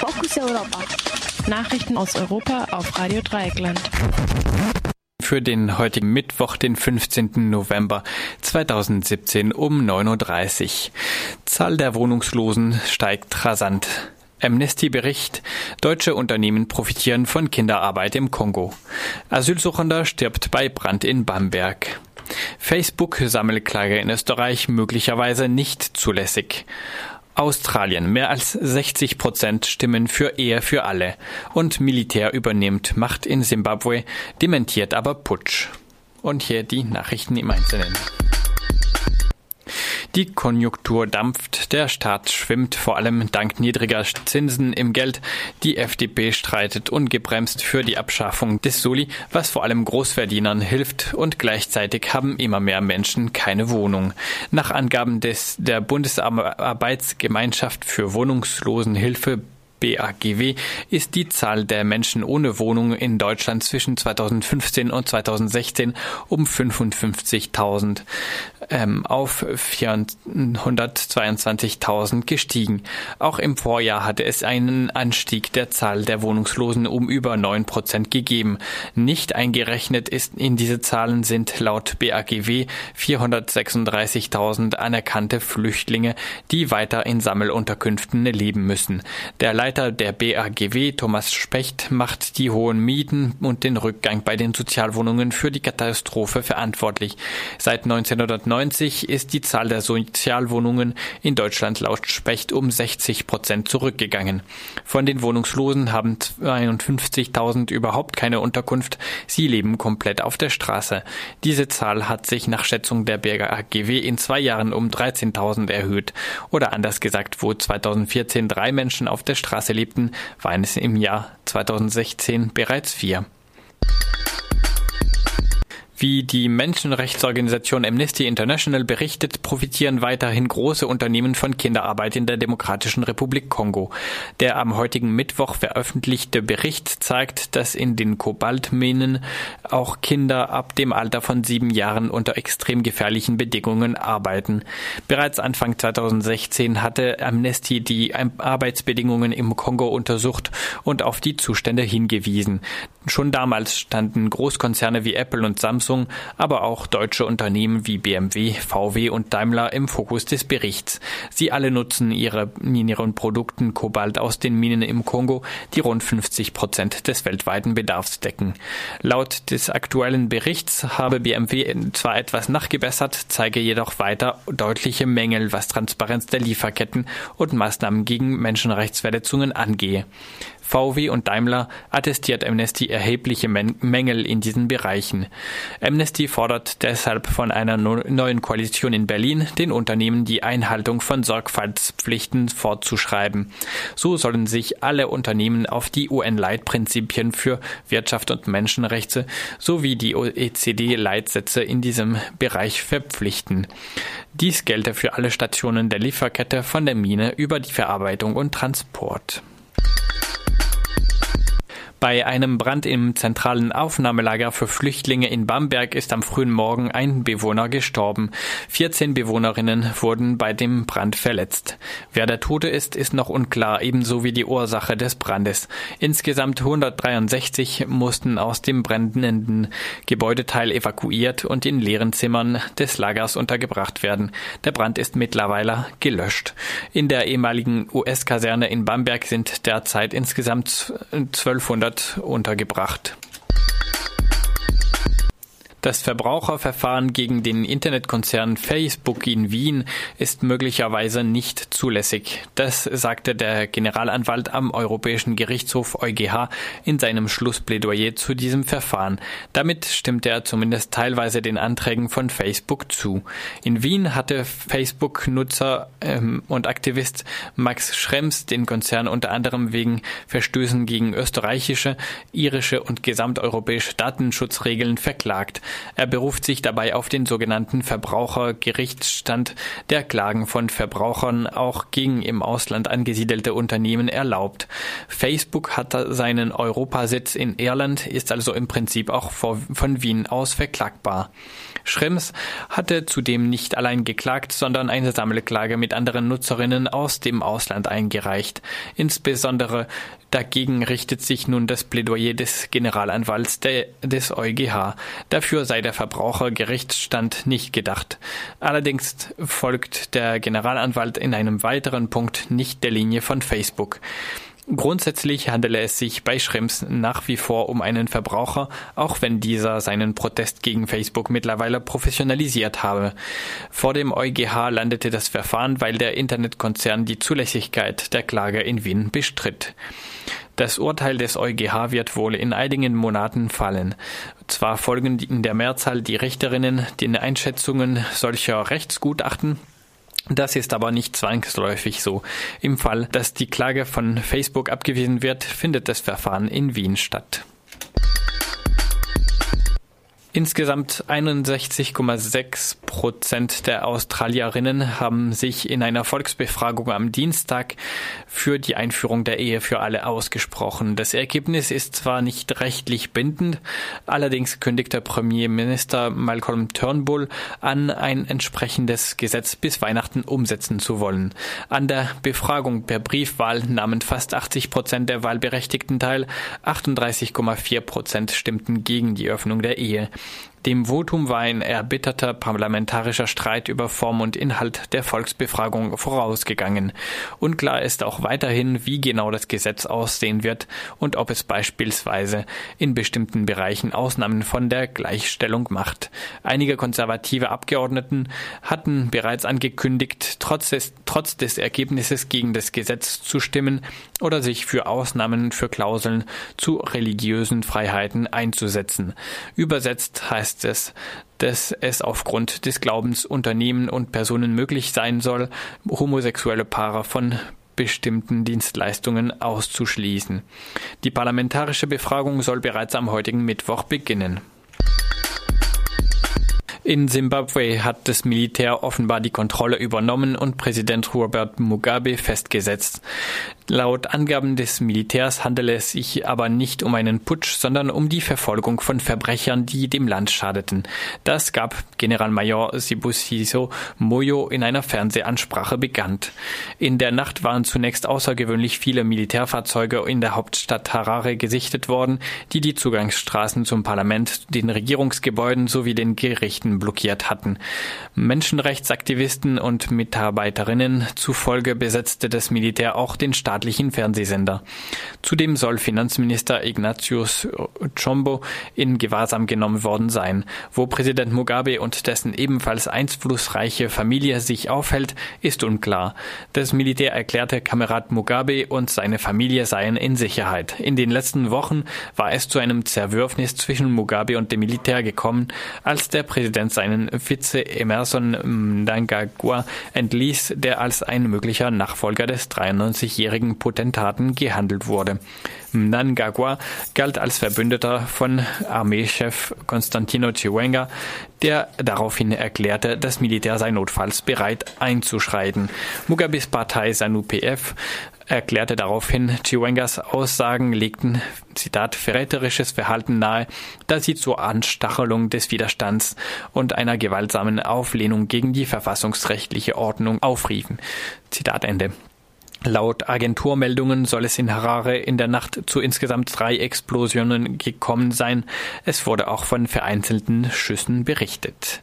Fokus Europa. Nachrichten aus Europa auf Radio Dreieckland. Für den heutigen Mittwoch, den 15. November 2017 um 9.30 Uhr. Zahl der Wohnungslosen steigt rasant. Amnesty-Bericht. Deutsche Unternehmen profitieren von Kinderarbeit im Kongo. Asylsuchender stirbt bei Brand in Bamberg. Facebook-Sammelklage in Österreich möglicherweise nicht zulässig. Australien. Mehr als 60 Prozent stimmen für Ehe für alle. Und Militär übernimmt Macht in Simbabwe, dementiert aber Putsch. Und hier die Nachrichten im Einzelnen. Die Konjunktur dampft, der Staat schwimmt vor allem dank niedriger Zinsen im Geld. Die FDP streitet ungebremst für die Abschaffung des Soli, was vor allem Großverdienern hilft und gleichzeitig haben immer mehr Menschen keine Wohnung. Nach Angaben des der Bundesarbeitsgemeinschaft für Wohnungslosenhilfe BAGW ist die Zahl der Menschen ohne Wohnung in Deutschland zwischen 2015 und 2016 um 55.000 ähm, auf 422.000 gestiegen. Auch im Vorjahr hatte es einen Anstieg der Zahl der Wohnungslosen um über 9 Prozent gegeben. Nicht eingerechnet ist in diese Zahlen sind laut BAGW 436.000 anerkannte Flüchtlinge, die weiter in Sammelunterkünften leben müssen. Der Leiter der BAGW, Thomas Specht, macht die hohen Mieten und den Rückgang bei den Sozialwohnungen für die Katastrophe verantwortlich. Seit 1990 ist die Zahl der Sozialwohnungen in Deutschland laut Specht um 60 Prozent zurückgegangen. Von den Wohnungslosen haben 52.000 überhaupt keine Unterkunft. Sie leben komplett auf der Straße. Diese Zahl hat sich nach Schätzung der BAGW in zwei Jahren um 13.000 erhöht. Oder anders gesagt, wo 2014 drei Menschen auf der Straße Straße lebten, waren es im Jahr 2016 bereits vier. Wie die Menschenrechtsorganisation Amnesty International berichtet, profitieren weiterhin große Unternehmen von Kinderarbeit in der Demokratischen Republik Kongo. Der am heutigen Mittwoch veröffentlichte Bericht zeigt, dass in den Kobaltminen auch Kinder ab dem Alter von sieben Jahren unter extrem gefährlichen Bedingungen arbeiten. Bereits Anfang 2016 hatte Amnesty die Arbeitsbedingungen im Kongo untersucht und auf die Zustände hingewiesen. Schon damals standen Großkonzerne wie Apple und Samsung, aber auch deutsche Unternehmen wie BMW, VW und Daimler im Fokus des Berichts. Sie alle nutzen ihre, in ihren Produkten Kobalt aus den Minen im Kongo, die rund 50 Prozent des weltweiten Bedarfs decken. Laut des aktuellen Berichts habe BMW zwar etwas nachgebessert, zeige jedoch weiter deutliche Mängel, was Transparenz der Lieferketten und Maßnahmen gegen Menschenrechtsverletzungen angehe. VW und Daimler attestiert Amnesty erhebliche Mängel in diesen Bereichen. Amnesty fordert deshalb von einer neuen Koalition in Berlin, den Unternehmen die Einhaltung von Sorgfaltspflichten fortzuschreiben. So sollen sich alle Unternehmen auf die UN-Leitprinzipien für Wirtschaft und Menschenrechte sowie die OECD-Leitsätze in diesem Bereich verpflichten. Dies gelte für alle Stationen der Lieferkette von der Mine über die Verarbeitung und Transport. Bei einem Brand im zentralen Aufnahmelager für Flüchtlinge in Bamberg ist am frühen Morgen ein Bewohner gestorben. 14 Bewohnerinnen wurden bei dem Brand verletzt. Wer der Tote ist, ist noch unklar, ebenso wie die Ursache des Brandes. Insgesamt 163 mussten aus dem brennenden Gebäudeteil evakuiert und in leeren Zimmern des Lagers untergebracht werden. Der Brand ist mittlerweile gelöscht. In der ehemaligen US-Kaserne in Bamberg sind derzeit insgesamt 1200 untergebracht. Das Verbraucherverfahren gegen den Internetkonzern Facebook in Wien ist möglicherweise nicht zulässig. Das sagte der Generalanwalt am Europäischen Gerichtshof EuGH in seinem Schlussplädoyer zu diesem Verfahren. Damit stimmte er zumindest teilweise den Anträgen von Facebook zu. In Wien hatte Facebook-Nutzer ähm, und Aktivist Max Schrems den Konzern unter anderem wegen Verstößen gegen österreichische, irische und gesamteuropäische Datenschutzregeln verklagt. Er beruft sich dabei auf den sogenannten Verbrauchergerichtsstand, der Klagen von Verbrauchern auch gegen im Ausland angesiedelte Unternehmen erlaubt. Facebook hat seinen Europasitz in Irland, ist also im Prinzip auch von Wien aus verklagbar. Schrems hatte zudem nicht allein geklagt, sondern eine Sammelklage mit anderen Nutzerinnen aus dem Ausland eingereicht. Insbesondere dagegen richtet sich nun das Plädoyer des Generalanwalts des EuGH. Dafür sei der Verbrauchergerichtsstand nicht gedacht. Allerdings folgt der Generalanwalt in einem weiteren Punkt nicht der Linie von Facebook. Grundsätzlich handele es sich bei Schrems nach wie vor um einen Verbraucher, auch wenn dieser seinen Protest gegen Facebook mittlerweile professionalisiert habe. Vor dem EuGH landete das Verfahren, weil der Internetkonzern die Zulässigkeit der Klage in Wien bestritt. Das Urteil des EuGH wird wohl in einigen Monaten fallen. Zwar folgen in der Mehrzahl die Richterinnen den Einschätzungen solcher Rechtsgutachten, das ist aber nicht zwangsläufig so. Im Fall, dass die Klage von Facebook abgewiesen wird, findet das Verfahren in Wien statt. Insgesamt 61,6 Prozent der Australierinnen haben sich in einer Volksbefragung am Dienstag für die Einführung der Ehe für alle ausgesprochen. Das Ergebnis ist zwar nicht rechtlich bindend, allerdings kündigte Premierminister Malcolm Turnbull an, ein entsprechendes Gesetz bis Weihnachten umsetzen zu wollen. An der Befragung per Briefwahl nahmen fast 80 Prozent der Wahlberechtigten teil, 38,4 Prozent stimmten gegen die Öffnung der Ehe. Dem Votum war ein erbitterter parlamentarischer Streit über Form und Inhalt der Volksbefragung vorausgegangen. Unklar ist auch weiterhin, wie genau das Gesetz aussehen wird und ob es beispielsweise in bestimmten Bereichen Ausnahmen von der Gleichstellung macht. Einige konservative Abgeordneten hatten bereits angekündigt, trotz des, trotz des Ergebnisses gegen das Gesetz zu stimmen oder sich für Ausnahmen für Klauseln zu religiösen Freiheiten einzusetzen. Übersetzt heißt heißt es, dass es aufgrund des Glaubens Unternehmen und Personen möglich sein soll, homosexuelle Paare von bestimmten Dienstleistungen auszuschließen. Die parlamentarische Befragung soll bereits am heutigen Mittwoch beginnen. In Simbabwe hat das Militär offenbar die Kontrolle übernommen und Präsident Robert Mugabe festgesetzt. Laut Angaben des Militärs handele es sich aber nicht um einen Putsch, sondern um die Verfolgung von Verbrechern, die dem Land schadeten. Das gab Generalmajor Sibusiso Moyo in einer Fernsehansprache bekannt. In der Nacht waren zunächst außergewöhnlich viele Militärfahrzeuge in der Hauptstadt Harare gesichtet worden, die die Zugangsstraßen zum Parlament, den Regierungsgebäuden sowie den Gerichten blockiert hatten. Menschenrechtsaktivisten und Mitarbeiterinnen zufolge besetzte das Militär auch den Staat staatlichen Fernsehsender. Zudem soll Finanzminister Ignatius Chombo in Gewahrsam genommen worden sein. Wo Präsident Mugabe und dessen ebenfalls einflussreiche Familie sich aufhält, ist unklar. Das Militär erklärte, Kamerad Mugabe und seine Familie seien in Sicherheit. In den letzten Wochen war es zu einem Zerwürfnis zwischen Mugabe und dem Militär gekommen, als der Präsident seinen Vize Emerson Mnangagwa entließ, der als ein möglicher Nachfolger des 93-jährigen Potentaten gehandelt wurde. Mnangagwa galt als Verbündeter von Armeechef Constantino Chiwenga, der daraufhin erklärte, das Militär sei notfalls bereit einzuschreiten. Mugabes Partei SANU-PF erklärte daraufhin, Chiwengas Aussagen legten, Zitat, verräterisches Verhalten nahe, da sie zur Anstachelung des Widerstands und einer gewaltsamen Auflehnung gegen die verfassungsrechtliche Ordnung aufriefen. Zitat Ende. Laut Agenturmeldungen soll es in Harare in der Nacht zu insgesamt drei Explosionen gekommen sein. Es wurde auch von vereinzelten Schüssen berichtet.